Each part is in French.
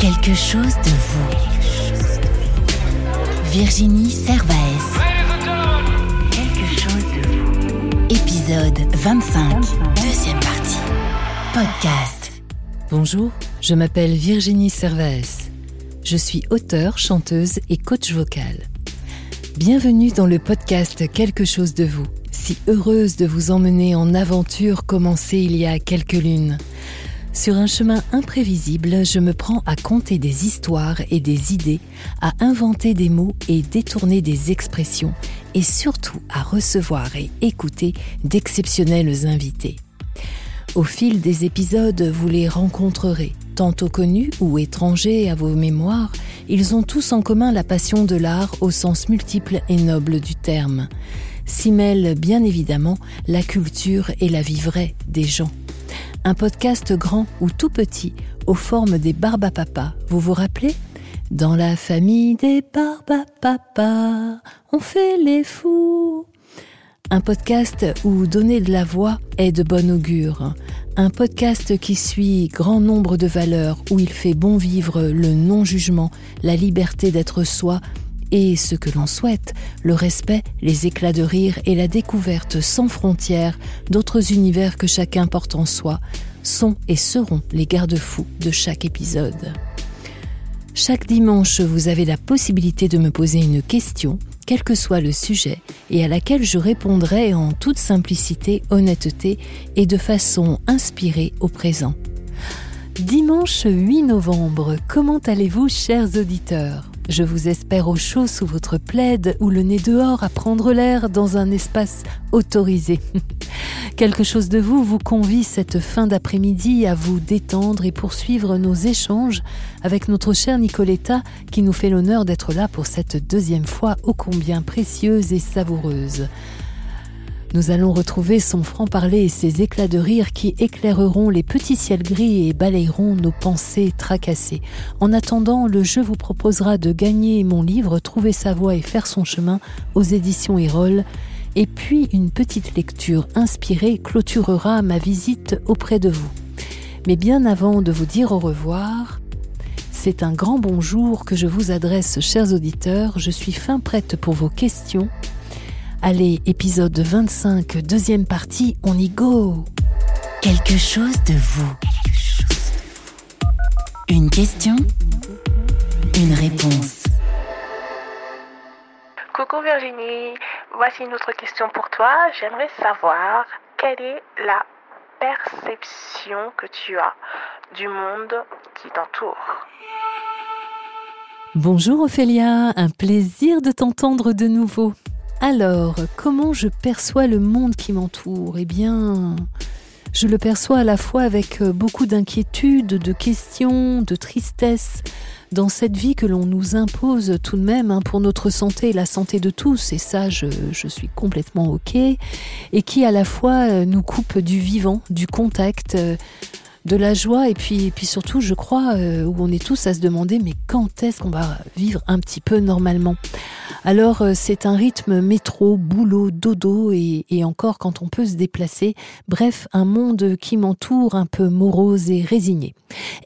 Quelque chose de vous. Virginie Servaes. Quelque chose de vous. Épisode 25, deuxième partie. Podcast. Bonjour, je m'appelle Virginie Servaes. Je suis auteure, chanteuse et coach vocal. Bienvenue dans le podcast Quelque chose de vous. Si heureuse de vous emmener en aventure commencée il y a quelques lunes. Sur un chemin imprévisible, je me prends à compter des histoires et des idées, à inventer des mots et détourner des expressions, et surtout à recevoir et écouter d'exceptionnels invités. Au fil des épisodes, vous les rencontrerez, tantôt connus ou étrangers à vos mémoires, ils ont tous en commun la passion de l'art au sens multiple et noble du terme. S'y mêlent bien évidemment la culture et la vie vraie des gens un podcast grand ou tout petit aux formes des Barbapapas. Vous vous rappelez? Dans la famille des Barbapapas, on fait les fous. Un podcast où donner de la voix est de bon augure. Un podcast qui suit grand nombre de valeurs, où il fait bon vivre le non-jugement, la liberté d'être soi et ce que l'on souhaite, le respect, les éclats de rire et la découverte sans frontières d'autres univers que chacun porte en soi, sont et seront les garde-fous de chaque épisode. Chaque dimanche, vous avez la possibilité de me poser une question, quel que soit le sujet, et à laquelle je répondrai en toute simplicité, honnêteté et de façon inspirée au présent. Dimanche 8 novembre, comment allez-vous chers auditeurs? Je vous espère au chaud sous votre plaide ou le nez dehors à prendre l'air dans un espace autorisé. Quelque chose de vous vous convie cette fin d'après-midi à vous détendre et poursuivre nos échanges avec notre chère Nicoletta qui nous fait l'honneur d'être là pour cette deuxième fois ô combien précieuse et savoureuse. Nous allons retrouver son franc-parler et ses éclats de rire qui éclaireront les petits ciels gris et balayeront nos pensées tracassées. En attendant, le jeu vous proposera de gagner mon livre Trouver sa voie et faire son chemin aux éditions Erol. Et puis une petite lecture inspirée clôturera ma visite auprès de vous. Mais bien avant de vous dire au revoir, c'est un grand bonjour que je vous adresse, chers auditeurs. Je suis fin prête pour vos questions Allez, épisode 25, deuxième partie, on y go Quelque chose de vous. Une question, une réponse. Coucou Virginie, voici une autre question pour toi. J'aimerais savoir quelle est la perception que tu as du monde qui t'entoure. Bonjour Ophélia, un plaisir de t'entendre de nouveau. Alors, comment je perçois le monde qui m'entoure? Eh bien, je le perçois à la fois avec euh, beaucoup d'inquiétude, de questions, de tristesse, dans cette vie que l'on nous impose tout de même hein, pour notre santé et la santé de tous, et ça je, suis complètement ok, et qui à la fois euh, nous coupe du vivant, du contact, euh, de la joie et puis, et puis surtout, je crois, euh, où on est tous à se demander mais quand est-ce qu'on va vivre un petit peu normalement? Alors euh, c'est un rythme métro, boulot, dodo et, encore quand on peut se déplacer. Bref, un monde qui m'entoure un peu morose et résigné.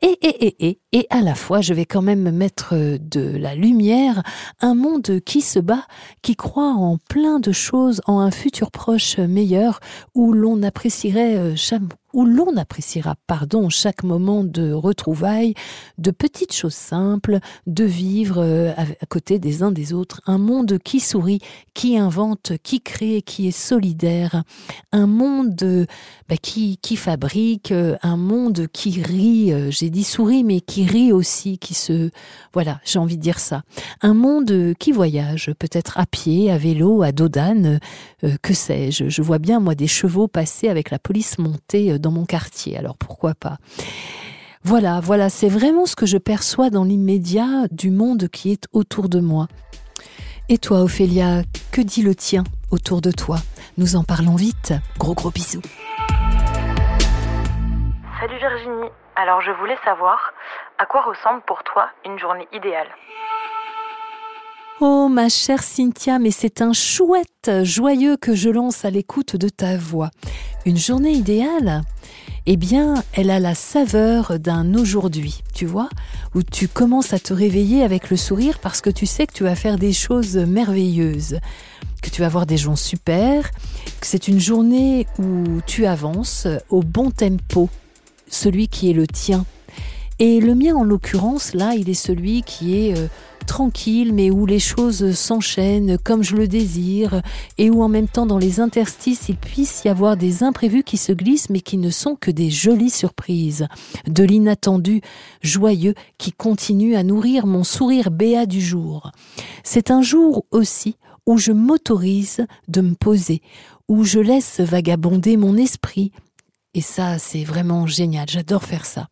Et, et, et, et, et à la fois, je vais quand même mettre de la lumière, un monde qui se bat, qui croit en plein de choses, en un futur proche meilleur où l'on apprécierait euh, chaque où l'on appréciera, pardon, chaque moment de retrouvailles, de petites choses simples, de vivre euh, à côté des uns des autres, un monde qui sourit, qui invente, qui crée, qui est solidaire, un monde bah, qui, fabrique, euh, un monde qui rit, euh, j'ai dit sourit, mais qui rit aussi, qui se... Voilà, j'ai envie de dire ça. Un monde qui voyage, peut-être à pied, à vélo, à dos d'âne, que sais-je. Je vois bien, moi, des chevaux passer avec la police montée dans mon quartier, alors pourquoi pas Voilà, voilà, c'est vraiment ce que je perçois dans l'immédiat du monde qui est autour de moi. Et toi, Ophélia, que dit le tien autour de toi? Nous en parlons vite. Gros gros bisous. Salut Virginie. Alors je voulais savoir à quoi ressemble pour toi une journée idéale? Oh ma chère Cynthia, mais c'est un chouette joyeux que je lance à l'écoute de ta voix. Une journée idéale? Eh bien, elle a la saveur d'un aujourd'hui, tu vois, où tu commences à te réveiller avec le sourire parce que tu sais que tu vas faire des choses merveilleuses, que tu vas voir des gens super, que c'est une journée où tu avances au bon tempo, celui qui est le tien. Et le mien, en l'occurrence, là, il est celui qui est euh, tranquille, mais où les choses s'enchaînent comme je le désire, et où en même temps, dans les interstices, il puisse y avoir des imprévus qui se glissent, mais qui ne sont que des jolies surprises, de l'inattendu, joyeux, qui continue à nourrir mon sourire béat du jour. C'est un jour aussi où je m'autorise de me poser, où je laisse vagabonder mon esprit, et ça, c'est vraiment génial, j'adore faire ça.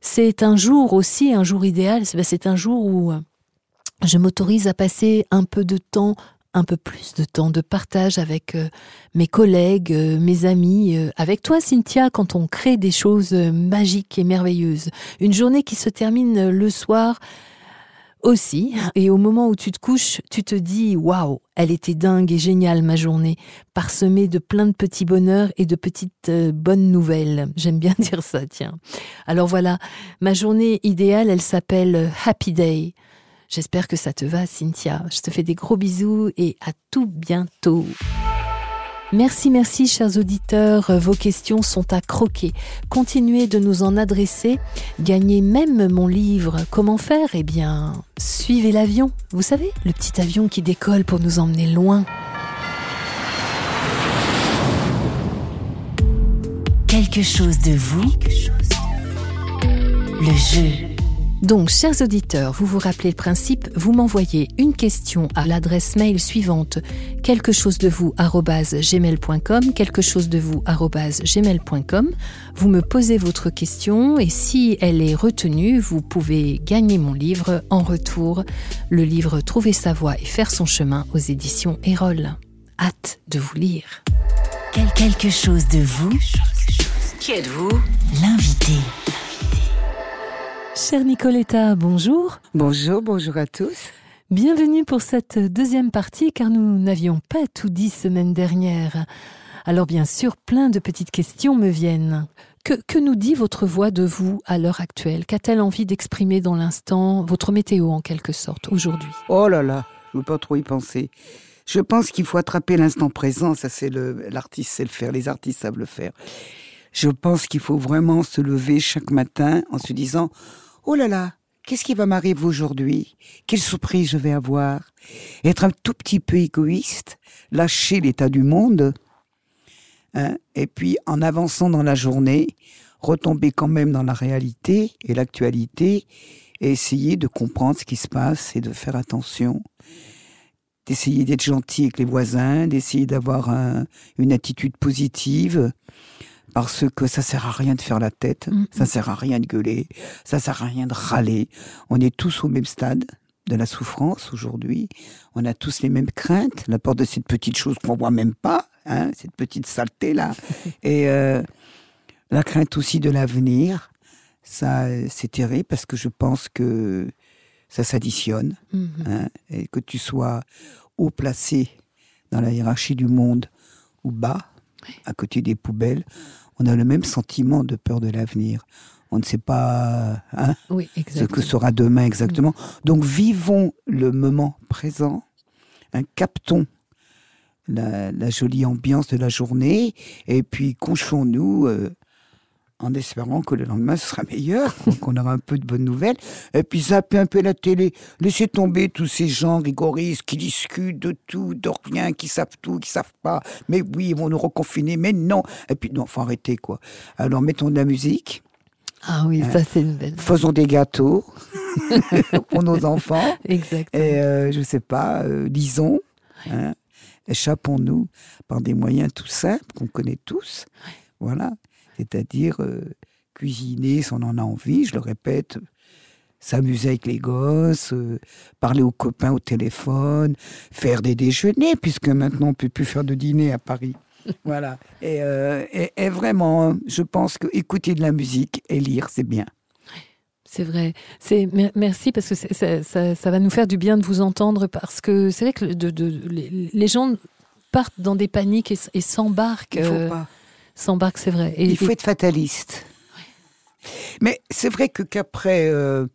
C'est un jour aussi, un jour idéal, c'est un jour où je m'autorise à passer un peu de temps, un peu plus de temps de partage avec euh, mes collègues, euh, mes amis, euh, avec toi Cynthia, quand on crée des choses magiques et merveilleuses. Une journée qui se termine le soir aussi, et au moment où tu te couches, tu te dis waouh, elle était dingue et géniale ma journée, parsemée de plein de petits bonheurs et de petites bonnes nouvelles. J'aime bien dire ça, tiens. Alors voilà, ma journée idéale, elle s'appelle Happy Day. J'espère que ça te va, Cynthia. Je te fais des gros bisous et à tout bientôt. Merci, merci, chers auditeurs. Vos questions sont à croquer. Continuez de nous en adresser. Gagnez même mon livre. Comment faire? Eh bien, suivez l'avion. Vous savez, le petit avion qui décolle pour nous emmener loin. Quelque chose de vous. Le jeu. Donc, chers auditeurs, vous vous rappelez le principe, vous m'envoyez une question à l'adresse mail suivante quelque chose de vous gmail.com quelque chose de vous gmail.com vous me posez votre question et si elle est retenue, vous pouvez gagner mon livre en retour, le livre Trouver sa voie et faire son chemin aux éditions Erol. Hâte de vous lire. Quelque chose de vous. Qui êtes-vous? L'invité. Cher Nicoletta, bonjour. Bonjour, bonjour à tous. Bienvenue pour cette deuxième partie car nous n'avions pas tout dit semaine dernière. Alors bien sûr, plein de petites questions me viennent. Que, que nous dit votre voix de vous à l'heure actuelle? Qu'a-t-elle envie d'exprimer dans l'instant votre météo en quelque sorte aujourd'hui? Oh là là, je ne veux pas trop y penser. Je pense qu'il faut attraper l'instant présent, ça c'est l'artiste sait le faire, les artistes savent le faire. Je pense qu'il faut vraiment se lever chaque matin en se disant Oh là là, qu'est-ce qui va m'arriver aujourd'hui? Quelle surprise je vais avoir? Être un tout petit peu égoïste, lâcher l'état du monde, hein, et puis en avançant dans la journée, retomber quand même dans la réalité et l'actualité, et essayer de comprendre ce qui se passe et de faire attention. D'essayer d'être gentil avec les voisins, d'essayer d'avoir un, une attitude positive, parce que ça sert à rien de faire la tête, Mm, ça sert à rien de gueuler, ça sert à rien de râler. On est tous au même stade de la souffrance aujourd'hui. On a tous les mêmes craintes, la peur de cette petite chose qu'on voit même pas, hein, cette petite saleté là, et euh, la crainte aussi de l'avenir. Ça, c'est terrible parce que je pense que ça s'additionne Mhm. hein, et que tu sois haut placé dans la hiérarchie du monde ou bas, à côté des poubelles, on a le même sentiment de peur de l'avenir. On ne sait pas hein, Oui, ce que sera demain exactement. Donc vivons le moment présent, hein, captons la, la jolie ambiance de la journée et puis couchons-nous euh, en espérant que le lendemain ce sera meilleur, qu'on aura un peu de bonnes nouvelles. Et puis zapper un peu la télé, laisser tomber tous ces gens rigoristes qui discutent de tout, de rien, qui savent tout, qui savent pas. Mais oui, ils vont nous reconfiner, mais non. Et puis non, faut arrêter quoi. Alors mettons de la musique, Ah oui, ça c'est une belle. faisons des gâteaux pour nos enfants. Exactement. Et euh, je sais pas, euh, lisons, hein, échappons-nous par des moyens tout simples qu'on connaît tous. Voilà, c'est-à-dire euh, cuisiner si on en a envie, je le répète, s'amuser avec les gosses, euh, parler aux copains au téléphone, faire des déjeuners, puisque maintenant on peut plus faire de dîner à Paris. voilà. Et, euh, et- et vraiment, je pense que écouter de la musique et lire, c'est bien. C'est vrai. C'est mer- merci parce que ça, ça- ça va nous faire du bien de vous entendre parce que c'est vrai que de, de- les, les gens partent dans des paniques et, s'embarquent Il faut pas. S'embarquent, c'est vrai. Et, Il faut et- être fataliste. Mais c'est vrai que qu'après euh,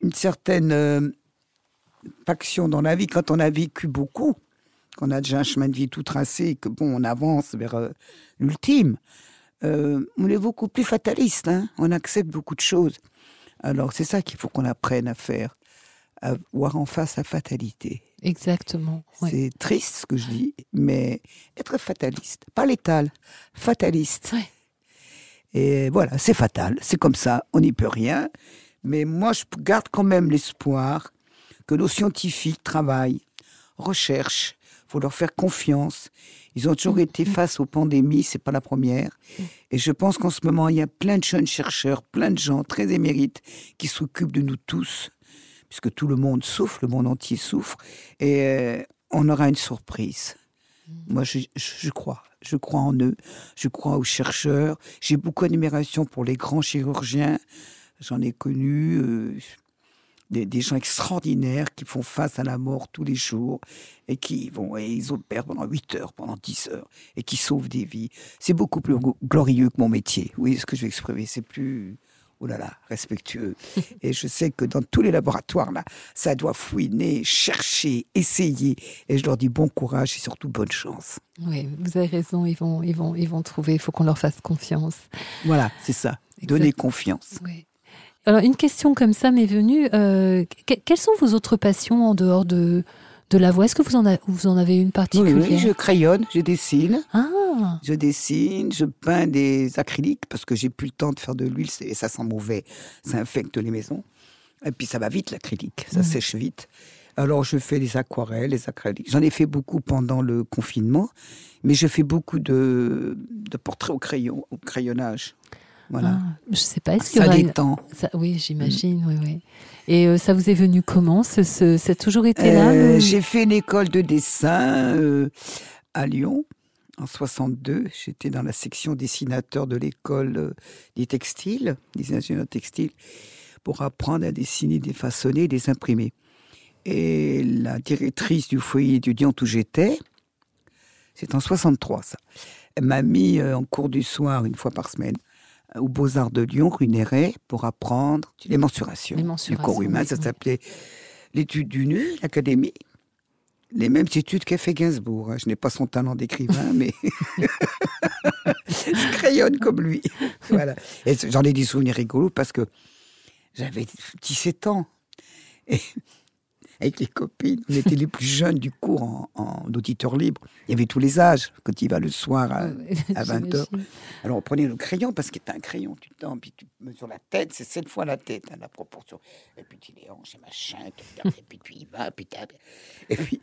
une certaine euh, faction dans la vie, quand on a vécu beaucoup, qu'on a déjà un chemin de vie tout tracé, et que bon, on avance vers euh, l'ultime, on est beaucoup plus fataliste. hein. on accepte beaucoup de choses. Alors c'est ça qu'il faut qu'on apprenne à faire, à voir en face la fatalité. Exactement. ouais. C'est triste ce que je dis, mais être fataliste, pas létal, fataliste. Ouais. Et voilà, c'est fatal, c'est comme ça, on n'y peut rien. Mais moi, je garde quand même l'espoir que nos scientifiques travaillent, recherchent, faut leur faire confiance. Ils ont toujours été face aux pandémies, c'est pas la première. Et je pense qu'en ce moment, il y a plein de jeunes chercheurs, plein de gens très émérites qui s'occupent de nous tous, puisque tout le monde souffre, le monde entier souffre, et euh, on aura une surprise. Moi, je, je- je crois. Je crois en eux. Je crois aux chercheurs. J'ai beaucoup d'admiration pour les grands chirurgiens. J'en ai connu euh, des, des gens extraordinaires qui font face à la mort tous les jours et qui vont et ils opèrent pendant 8 heures, pendant 10 heures et qui sauvent des vies. C'est beaucoup plus glo- glorieux que mon métier. Voyez ce que je vais exprimer? C'est plus oh là là, respectueux. Et je sais que dans tous les laboratoires, là, ça doit fouiner, chercher, essayer. Et je leur dis bon courage et surtout bonne chance. Oui, vous avez raison, ils vont, ils vont, ils vont trouver, il faut qu'on leur fasse confiance. Voilà, c'est ça. Donner confiance. Oui. Alors, une question comme ça m'est venue. euh, que- quelles sont vos autres passions en dehors de, de la voix? Est-ce que vous en, a- vous en avez une Oui, particulière? oui, je crayonne, je dessine. Ah, Je dessine, je peins des acryliques parce que j'ai plus le temps de faire de l'huile et ça sent mauvais, ça infecte les maisons. Et puis ça va vite l'acrylique, ça sèche vite. Alors je fais des aquarelles, des acryliques. J'en ai fait beaucoup pendant le confinement, mais je fais beaucoup de, de portraits au crayon, au crayonnage. Voilà. ah, je sais pas. Est-ce y ça une- détend. ça- Oui, j'imagine. Oui, oui. Et euh, ça vous est venu comment ce, ce- Ça a toujours été là Euh, le- J'ai fait une école de dessin euh, à Lyon en 62. J'étais dans la section dessinateur de l'école euh, des textiles, des ingénieurs textiles, pour apprendre à dessiner, des façonner, des imprimer. Et la directrice du foyer étudiant où j'étais, c'est en 63 ça, elle m'a mis euh, en cours du soir une fois par semaine euh, aux Beaux-Arts de Lyon, rue Néret, pour apprendre les mensurations, Les du mensurations, corps humain. oui, Ça oui. s'appelait l'étude du nu, l'académie. Les mêmes études qu'a fait Gainsbourg. hein. Je n'ai pas son talent d'écrivain, mais je crayonne comme lui. Voilà. Et j'en ai des souvenirs rigolos parce que j'avais 17 ans. Et avec les copines, on était les plus jeunes du cours en, en auditeur libre. Il y avait tous les âges. Quand il va le soir à, à 20 heures. J'imagine. Alors on prenait le crayon parce que c'est un crayon, tu tends, puis tu mesures la tête, c'est sept fois la tête, hein, la proportion. Et puis tu les hanches et machin, et puis tu y vas, puis t'as- Et puis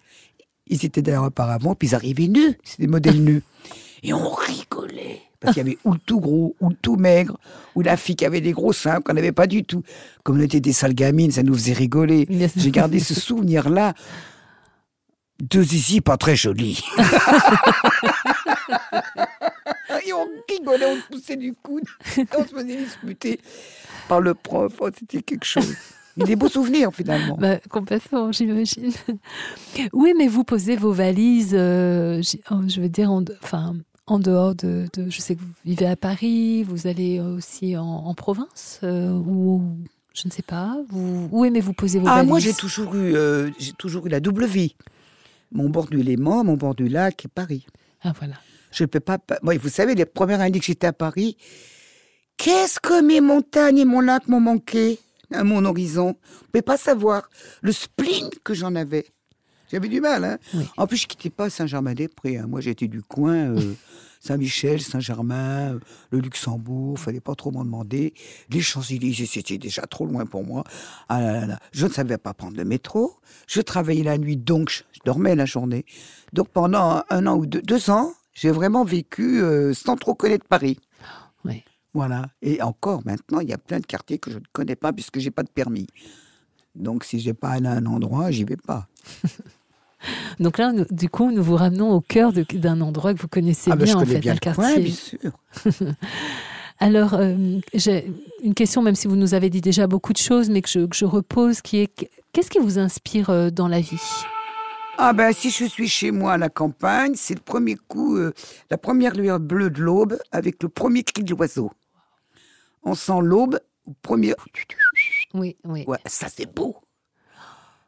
ils étaient d'ailleurs auparavant, puis ils arrivaient nus, c'était des modèles nus. Et on rigolait. Parce qu'il y avait ou le tout gros, ou le tout maigre, ou la fille qui avait des gros seins qu'on n'avait pas du tout. Comme on était des sales gamines, ça nous faisait rigoler. J'ai gardé ce souvenir-là. Deux zizi pas très jolis. Et on rigolait, on se poussait du coude. On se faisait disputer par le prof. Oh, C'était quelque chose. Des beaux souvenirs, finalement. Bah, complètement, j'imagine. Oui, mais vous posez vos valises, euh, oh, je veux dire, en, enfin, en dehors de, de- Je sais que vous vivez à Paris, vous allez aussi en, en province, euh, ou je ne sais pas. Vous, où aimez-vous poser vos Ah, valises? moi, j'ai toujours eu, euh, j'ai toujours eu la double vie. Mon bord du Léman, mon bord du lac et Paris. Ah, voilà. Je ne peux pas. pa- Moi, vous savez, les premières années que j'étais à Paris, qu'est-ce que mes montagnes et mon lac m'ont manqué à mon horizon? Vous ne pouvez pas savoir le spleen que j'en avais. J'avais du mal. Hein Oui. en plus, je ne quittais pas Saint-Germain-des-Prés. hein. Moi, j'étais du coin. euh, Saint-Michel, Saint-Germain, euh, le Luxembourg, fallait pas trop m'en demander. Les Champs-Élysées, c'était déjà trop loin pour moi. Ah là là là. Je ne savais pas prendre le métro. Je travaillais la nuit, donc je, je dormais la journée. Donc pendant un an ou deux, deux ans, j'ai vraiment vécu euh, sans trop connaître Paris. Oui. Voilà. Et encore maintenant, il y a plein de quartiers que je ne connais pas puisque j'ai pas de permis. Donc si j'ai pas allé à un endroit, j'y vais pas. Donc là, nous- du coup, nous vous ramenons au cœur d'un endroit que vous connaissez ah ben, bien, je en fait, bien le quartier. bien sûr. Alors, euh, j'ai une question, même si vous nous avez dit déjà beaucoup de choses, mais que je, que je repose, qui est qu'est-ce qui vous inspire euh, dans la vie? Ah ben si je suis chez moi à la campagne, c'est le premier coup, euh, la première lueur bleue de l'aube avec le premier cri de l'oiseau. On sent l'aube au premier. Oui, oui. Ouais, ça c'est beau.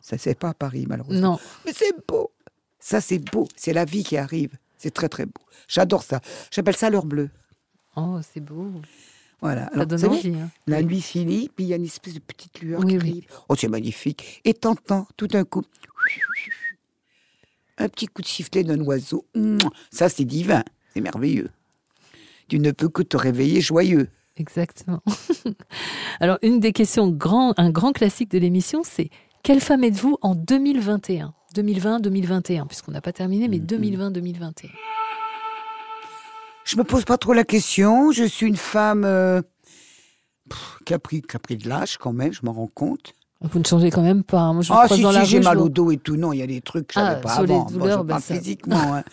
Ça c'est pas à Paris malheureusement. Non. Mais c'est beau. Ça c'est beau. C'est la vie qui arrive. C'est très très beau. J'adore ça. J'appelle ça l'heure bleue. Oh, c'est beau. Voilà. Ça Alors, donne envie. hein. La Oui. nuit finit, puis il y a une espèce de petite lueur Oui, qui oui. arrive. Oh, c'est magnifique. Et t'entends tout d'un coup un petit coup de sifflet d'un oiseau. Ça, c'est divin. C'est merveilleux. Tu ne peux que te réveiller joyeux. Exactement. Alors, une des questions, grand, un grand classique de l'émission, c'est quelle femme êtes-vous en 2021 2020-2021, puisqu'on n'a pas terminé, mais 2020-2021. Je me pose pas trop la question. Je suis une femme euh, pff, qui, a pris, qui a pris de l'âge quand même, je m'en rends compte. Vous ne changez quand même pas. hein. Moi, je Ah si, si, j'ai mal au dos et tout. Non, il y a des trucs que je savais Ah, pas avant. Bon, douleurs, je ben parle ça- physiquement. hein.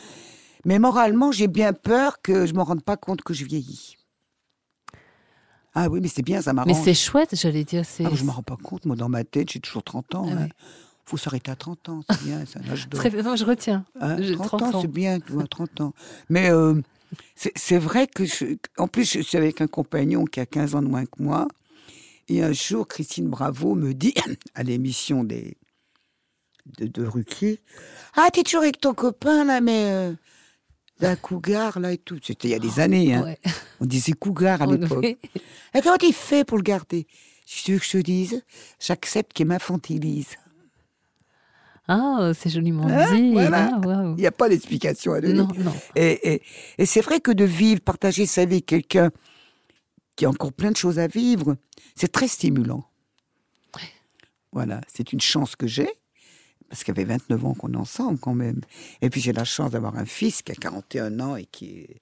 Mais moralement, j'ai bien peur que je me rende pas compte que je vieillis. Ah oui, mais c'est bien, ça Mais m'arrange. c'est chouette, j'allais dire. C'est Ah, je me rends pas compte, moi, dans ma tête, j'ai toujours 30 ans. Ah hein. ouais. faut s'arrêter à 30 ans, c'est bien, c'est un âge d'or. Très bien. Non, je retiens. Hein, J'ai 30, 30 ans, c'est bien, tu vois, 30 ans. Mais euh, c'est c'est vrai que, je, en plus, je suis avec un compagnon qui a 15 ans de moins que moi. Et un jour, Christine Bravo me dit, à l'émission des de, de Ruquier, Ah, t'es toujours avec ton copain, là, mais euh, d'un cougar, là, et tout. C'était il y a des années, hein. Ouais. On disait cougar à l'époque. fait- Et comment tu fais pour le garder? Si tu veux que je te dise, j'accepte qu'il m'infantilise. Ah, c'est joliment Hein, dit. voilà. Ah. Il n'y a pas d'explication à donner. Non, non. Et, et- et c'est vrai que de vivre, partager sa vie avec quelqu'un qui a encore plein de choses à vivre, c'est très stimulant. Voilà, c'est une chance que j'ai, parce qu'il y avait 29 ans qu'on est ensemble quand même. Et puis j'ai la chance d'avoir un fils qui a 41 ans et qui est,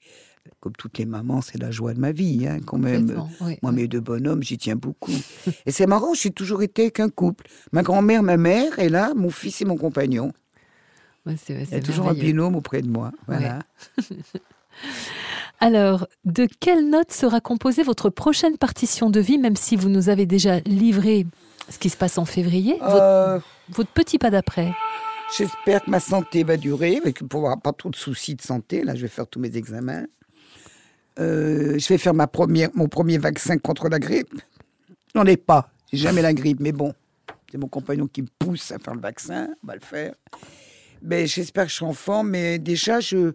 comme toutes les mamans, c'est la joie de ma vie, hein, quand même. Oui. Moi, mes deux bonhommes, j'y tiens beaucoup. et c'est marrant, j'ai toujours été avec un couple. Ma grand-mère, ma mère, et là, mon fils et mon compagnon. Ouais, c'est- Il y a toujours un binôme auprès de moi. Voilà. Alors, de quelle note sera composée votre prochaine partition de vie, même si vous nous avez déjà livré ce qui se passe en février, votre, Euh, votre petit pas d'après J'espère que ma santé va durer, et que pour avoir pas trop de soucis de santé. Là, je vais faire tous mes examens. Euh, je vais faire ma première, mon premier vaccin contre la grippe. J'en ai pas. J'ai jamais la grippe, mais bon, c'est mon compagnon qui me pousse à faire le vaccin. On va le faire. Mais j'espère que je serai en forme. Mais déjà, je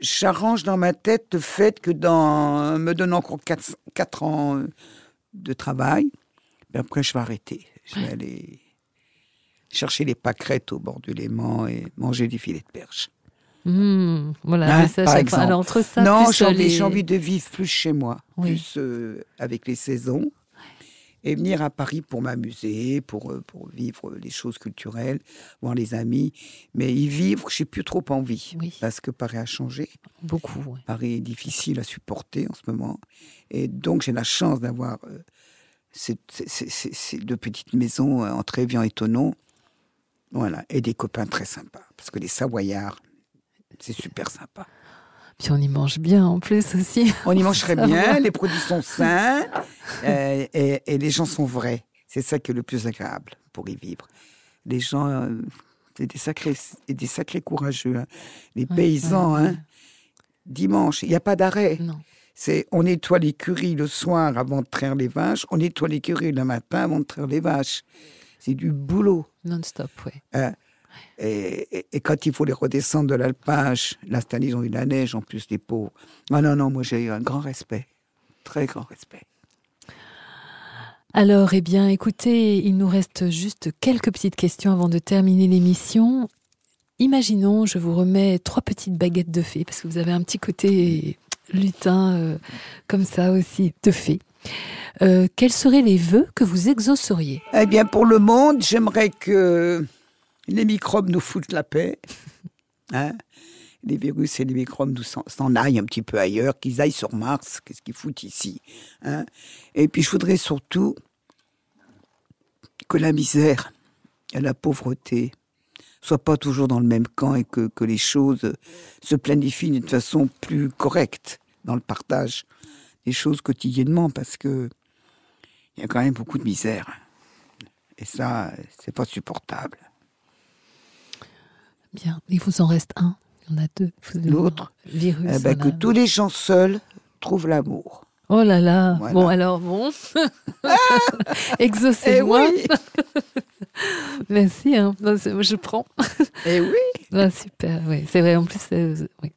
j'arrange dans ma tête le fait que dans me donnant encore 4, ans de travail, après je vais arrêter. Je vais aller chercher les pâquerettes au bord du Léman et manger du filet de perche. Hmm, Voilà, Hein, ça, par exemple. Alors, entre ça, non, j'ai envie, les- j'ai envie de vivre plus chez moi, Oui. plus euh, avec les saisons, et venir à Paris pour m'amuser, pour, euh, pour vivre les choses culturelles, voir les amis. Mais y vivre, j'ai plus trop envie, Oui. parce que Paris a changé. Beaucoup, ouais. Paris est difficile à supporter en ce moment. Et donc, j'ai la chance d'avoir euh, ces, ces- ces- ces- ces deux petites maisons euh, entre Évian et Tonon. Voilà. Et des copains très sympas. Parce que les Savoyards, c'est super sympa. Puis on y mange bien en plus aussi. On y mange très bien, les produits sont sains euh, et, et les gens sont vrais. C'est ça qui est le plus agréable pour y vivre. Les gens, euh, c'est des sacrés, des sacrés courageux. hein. Les paysans, ouais, ouais. hein, dimanche, il n'y a pas d'arrêt. Non. C'est on nettoie l'écurie le soir avant de traire les vaches, on nettoie l'écurie le matin avant de traire les vaches. C'est du boulot. Non-stop, ouais. hein. Et, et- et quand il faut les redescendre de l'alpage, là, cette année, ils ont eu la neige, en plus, les pauvres. Ah non, non, moi, j'ai eu un grand respect. Très grand respect. Alors, eh bien, écoutez, il nous reste juste quelques petites questions avant de terminer l'émission. Imaginons, je vous remets trois petites baguettes de fée, parce que vous avez un petit côté lutin, euh, comme ça aussi, de fée. Euh, quels seraient les vœux que vous exauceriez? Eh bien, pour le monde, j'aimerais que les microbes nous foutent la paix. Hein les virus et les microbes nous s'en, s'en aillent un petit peu ailleurs, qu'ils aillent sur Mars, qu'est-ce qu'ils foutent ici. hein et puis, je voudrais surtout que la misère et la pauvreté soient pas toujours dans le même camp et que, que les choses se planifient d'une façon plus correcte dans le partage des choses quotidiennement, parce que il y a quand même beaucoup de misère. Et ça, c'est pas supportable. Bien. Il vous en reste un. Il y en a deux. L'autre Virus. Eh ben, que tous les gens seuls trouvent l'amour. Oh là là. Voilà. Bon, alors, bon. Eh Exaucez-moi. oui Merci. Hein. Non, Je prends. Eh oui Ah, super, oui, c'est vrai. En plus, c'est- oui.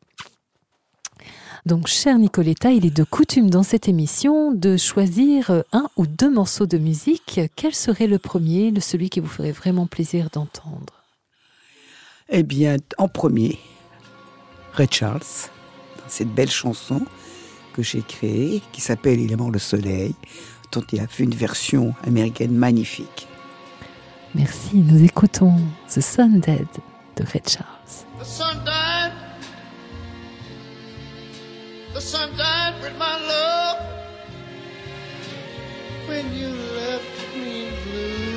Donc, cher Nicoletta, il est de coutume dans cette émission de choisir euh, un ou deux morceaux de musique. Quel serait le premier, celui qui vous ferait vraiment plaisir d'entendre? Eh bien, en premier, Ray Charles, dans cette belle chanson que j'ai créée, qui s'appelle Il est mort le soleil, dont il a fait une version américaine magnifique. Merci, nous écoutons The Sun Dead de Red Charles. The sun died. The sun died with my love. When you left me blue.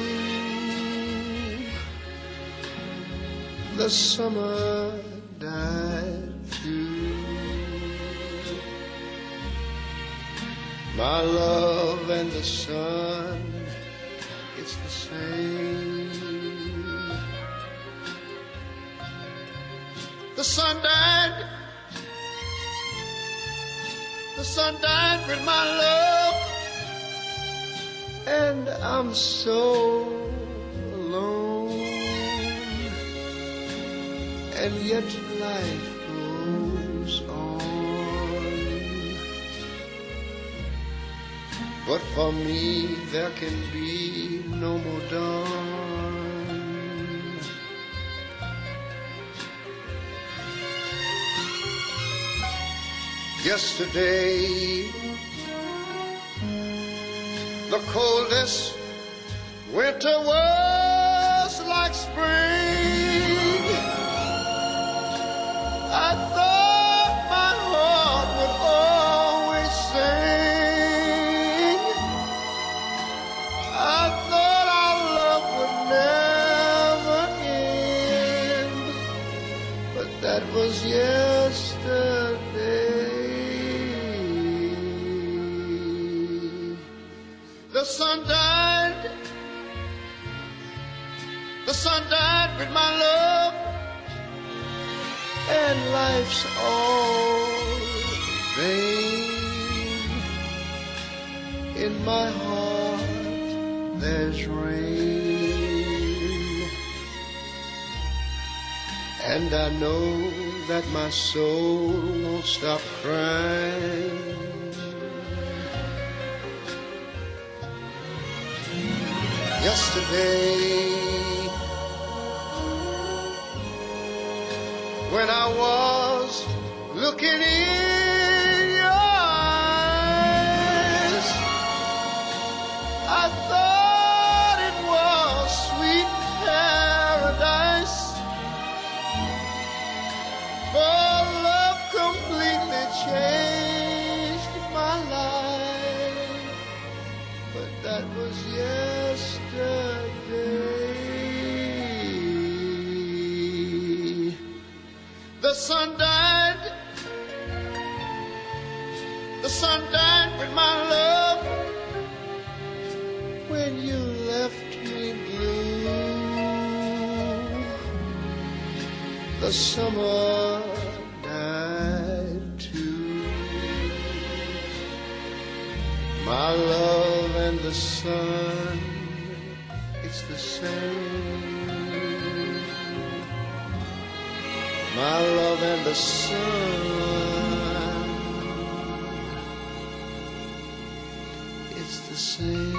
The summer died too. My love and the sun, it's the same. The sun died. The sun died with my love. And I'm so alone. And yet life But for me, there can be no more dawn. yesterday. The coldest winter was like spring. The sun died. The sun died with my love. And life's all vain. In my heart, there's rain. And I know that my soul won't stop crying. Yesterday, when I was looking in that was yesterday. The sun died. The sun died with my love. When you left me blue. The summer died too. My love the sun, it's the same. My love and the sun, it's the same.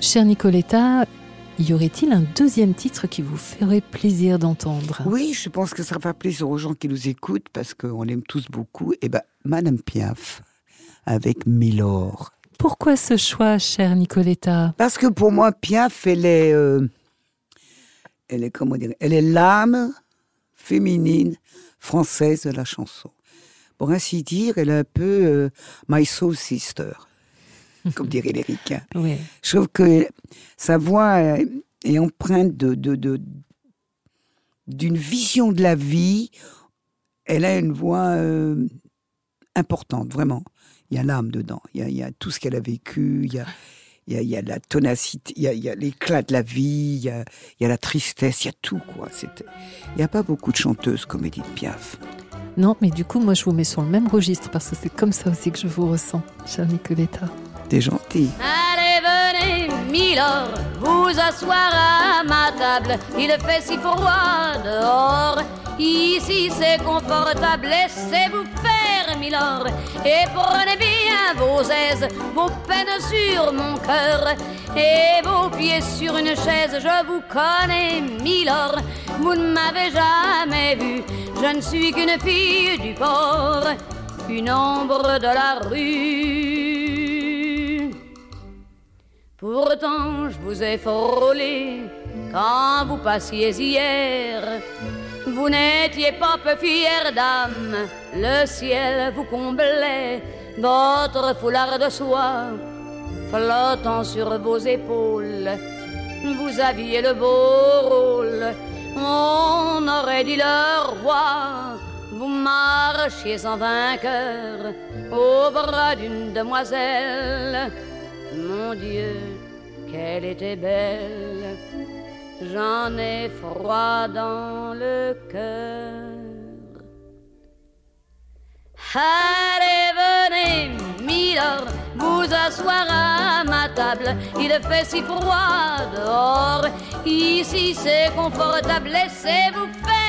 Cher Nicoletta, y aurait-il un deuxième titre qui vous ferait plaisir d'entendre? Oui, je pense que ça va plaisir aux gens qui nous écoutent parce qu'on l'aime tous beaucoup. Et ben, Madame Piaf avec Milord. Pourquoi ce choix, cher Nicoletta? Parce que pour moi, Piaf, elle est, euh, elle est comment dire, elle est l'âme féminine française de la chanson. Pour ainsi dire, elle est un peu euh, my soul sister, comme dirait les ricains. Oui. Je trouve que sa voix est empreinte de, de- de- d'une vision de la vie. Elle a une voix euh, importante, vraiment. Il y a l'âme dedans, il y a, il y a tout ce qu'elle a vécu, il y a, il y a, il y a la tonacité, il y a, l'éclat de la vie, il y a, il y a la tristesse, il y a tout, quoi. C'était- Il n'y a pas beaucoup de chanteuses comme Edith Piaf. Non, mais du coup, moi, je vous mets sur le même registre parce que c'est comme ça aussi que je vous ressens, chère Nicoletta. T'es gentille. Allez, venez, Milord, vous asseoir à ma table. Il fait si froid dehors. Ici, c'est confortable. Laissez-vous faire, Milord. Et prenez bien vos aises, vos peines sur mon cœur. Et vos pieds sur une chaise. Je vous connais, Milord. Vous ne m'avez jamais vu. Je ne suis qu'une fille du port. Une ombre de la rue. Pourtant, je vous ai frôlé quand vous passiez hier. Vous n'étiez pas peu fière d'âme, le ciel vous comblait, votre foulard de soie flottant sur vos épaules. Vous aviez le beau rôle, on aurait dit le roi. Vous marchiez en vainqueur au bras d'une demoiselle. Mon Dieu, qu'elle était belle. J'en ai froid dans le cœur. Allez, venez, Milord, vous asseoir à ma table. Il fait si froid dehors. Ici, c'est confortable. Laissez-vous faire,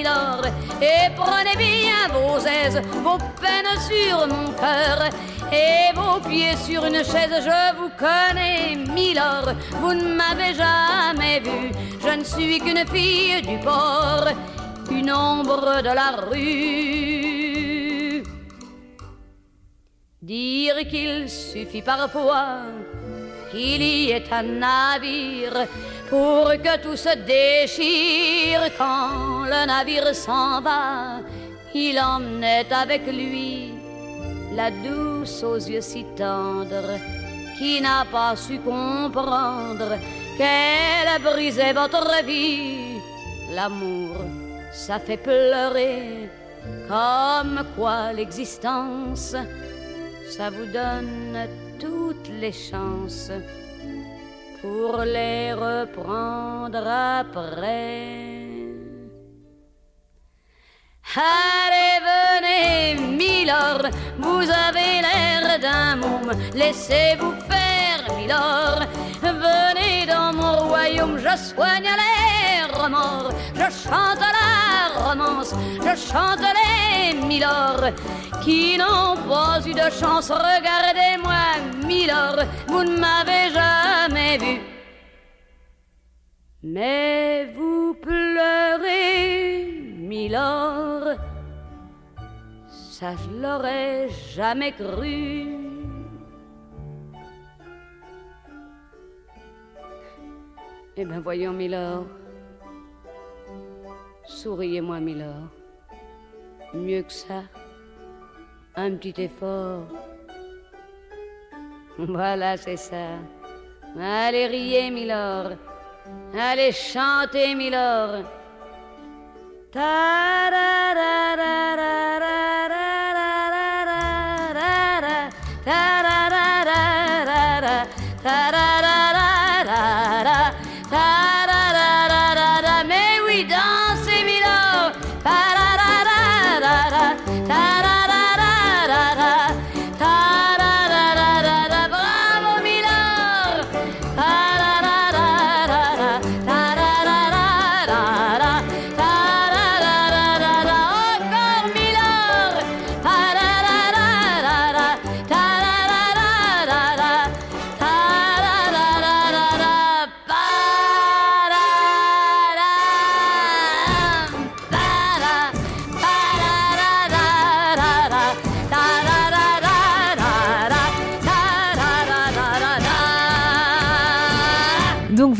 Et prenez bien vos aises, vos peines sur mon cœur. Et vos pieds sur une chaise, je vous connais, Milord. Vous ne m'avez jamais vu. Je ne suis qu'une fille du port, une ombre de la rue. Dire qu'il suffit parfois qu'il y ait un navire pour que tout se déchire quand le navire s'en va. Il emmenait avec lui la douce aux yeux si tendres qui n'a pas su comprendre qu'elle brisait votre vie. L'amour, ça fait pleurer comme quoi l'existence, ça vous donne toutes les chances pour les reprendre après. Allez, venez, Milord, vous avez l'air d'un môme, laissez-vous faire, Milord. Venez dans mon royaume, je soigne les remords, je chante la romance, je chante les Milord qui n'ont pas eu de chance. Regardez-moi, Milord, vous ne m'avez jamais vu. Mais vous pleurez, Milord, ça je l'aurais jamais cru. Eh bien voyons, Milord, souriez-moi, Milord. Mieux que ça, un petit effort. Voilà, c'est ça. Allez, riez, Milord. Allez chanter, Milord. Ta-ra-ra-ra-ra-ra.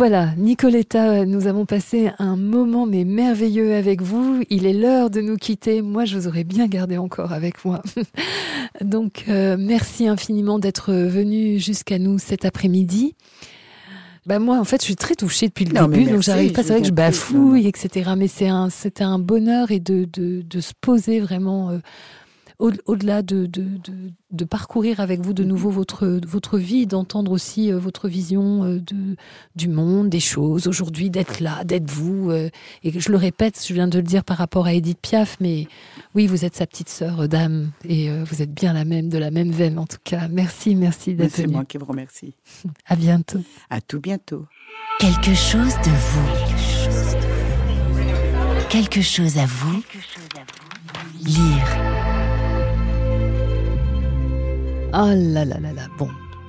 Voilà, Nicoletta, nous avons passé un moment mais merveilleux avec vous. Il est l'heure de nous quitter. Moi, je vous aurais bien gardé encore avec moi. Donc euh, merci infiniment d'être venu jusqu'à nous cet après-midi. Bah moi, en fait, je suis très touchée depuis le Non, début, donc j'arrive pas. C'est vrai que je bafouille, etc. Mais c'est un, c'était un bonheur et de, de, de se poser vraiment euh, au-delà de, de, de, parcourir avec vous de nouveau votre, votre vie, d'entendre aussi euh, votre vision euh, de, du monde, des choses, aujourd'hui, d'être là, d'être vous. Euh, et je le répète, je viens de le dire par rapport à Edith Piaf, mais oui, vous êtes sa petite sœur, dame, et vous êtes bien la même, de la même veine en tout cas. Merci, merci d'être C'est moi qui vous remercie. À bientôt. À tout bientôt. Quelque chose de vous. Quelque chose à vous. Lire. Oh là là là là, bon.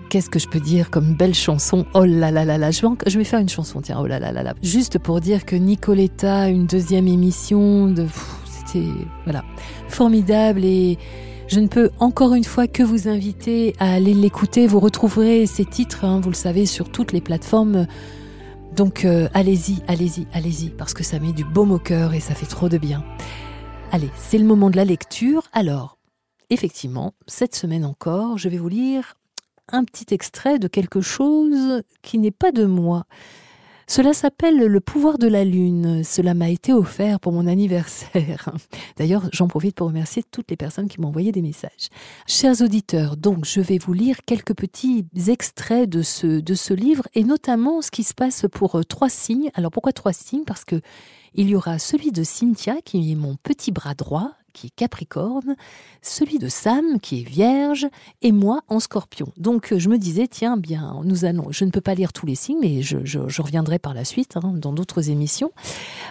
Qu'est-ce que je peux dire comme belle chanson? Oh là là là là, je vais, faire une chanson, tiens, oh là là là là. Juste pour dire que Nicoletta, une deuxième émission, de, c'était, voilà, formidable et je ne peux encore une fois que vous inviter à aller l'écouter. Vous retrouverez ces titres, hein, vous le savez, sur toutes les plateformes. Donc euh, allez-y, allez-y, allez-y, parce que ça met du baume au cœur et ça fait trop de bien. Allez, c'est le moment de la lecture. Alors, effectivement, cette semaine encore, je vais vous lire un petit extrait de quelque chose qui n'est pas de moi. Cela s'appelle Le pouvoir de la lune. Cela m'a été offert pour mon anniversaire. D'ailleurs, j'en profite pour remercier toutes les personnes qui m'ont envoyé des messages. Chers auditeurs, donc je vais vous lire quelques petits extraits de ce, de ce livre et notamment ce qui se passe pour euh, trois signes. Alors pourquoi trois signes? Parce que il y aura celui de Cynthia qui est mon petit bras droit qui est Capricorne, celui de Sam qui est Vierge et moi en Scorpion. Donc je me disais tiens bien nous allons. Je ne peux pas lire tous les signes mais je, reviendrai par la suite hein, dans d'autres émissions.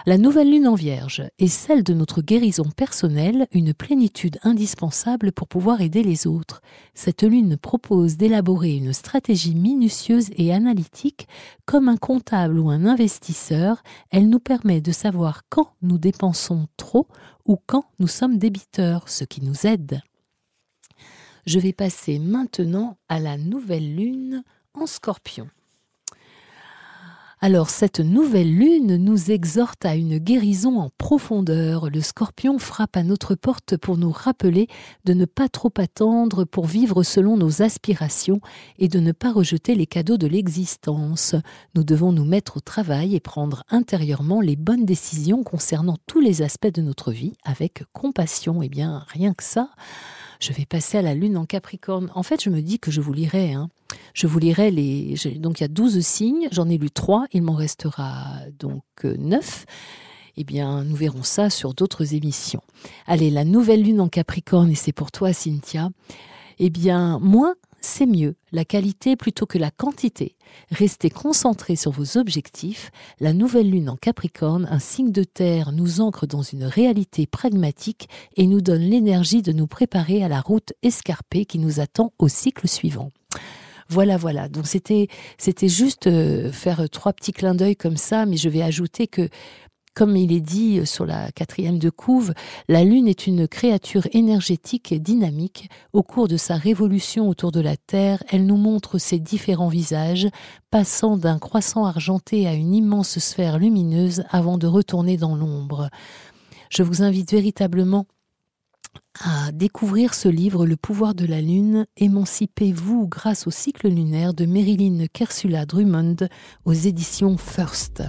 La nouvelle lune en Vierge est celle de notre guérison personnelle, une plénitude indispensable pour pouvoir aider les autres. Cette lune propose d'élaborer une stratégie minutieuse et analytique comme un comptable ou un investisseur. Elle nous permet de savoir quand nous dépensons trop ou quand nous sommes débiteurs, ce qui nous aide. Je vais passer maintenant à la nouvelle lune en scorpion. Alors cette nouvelle lune nous exhorte à une guérison en profondeur. Le scorpion frappe à notre porte pour nous rappeler de ne pas trop attendre pour vivre selon nos aspirations et de ne pas rejeter les cadeaux de l'existence. Nous devons nous mettre au travail et prendre intérieurement les bonnes décisions concernant tous les aspects de notre vie avec compassion. Eh bien, rien que ça, je vais passer à la lune en Capricorne. En fait, je me dis que je vous lirai. Hein. Je vous lirai les. Donc il y a 12 signes, j'en ai lu 3, il m'en restera donc 9. Euh, eh bien, nous verrons ça sur d'autres émissions. Allez, la nouvelle lune en Capricorne, et c'est pour toi, Cynthia. Eh bien, moins, c'est mieux, la qualité plutôt que la quantité. Restez concentrés sur vos objectifs. La nouvelle lune en Capricorne, un signe de terre, nous ancre dans une réalité pragmatique et nous donne l'énergie de nous préparer à la route escarpée qui nous attend au cycle suivant. Voilà, voilà. Donc c'était juste euh, faire trois petits clins d'œil comme ça, mais je vais ajouter que comme il est dit euh, sur la quatrième de couve, la Lune est une créature énergétique et dynamique. Au cours de sa révolution autour de la Terre, elle nous montre ses différents visages, passant d'un croissant argenté à une immense sphère lumineuse avant de retourner dans l'ombre. Je vous invite véritablement à découvrir ce livre Le pouvoir de la lune, émancipez-vous grâce au cycle lunaire de Marilyn Kersula Drummond aux éditions First.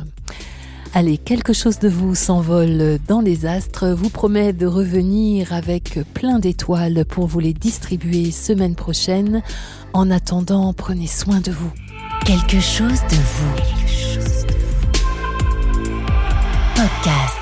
Allez, quelque chose de vous s'envole dans les astres, vous promet de revenir avec plein d'étoiles pour vous les distribuer semaine prochaine. En attendant, prenez soin de vous. Quelque chose de vous. Podcast.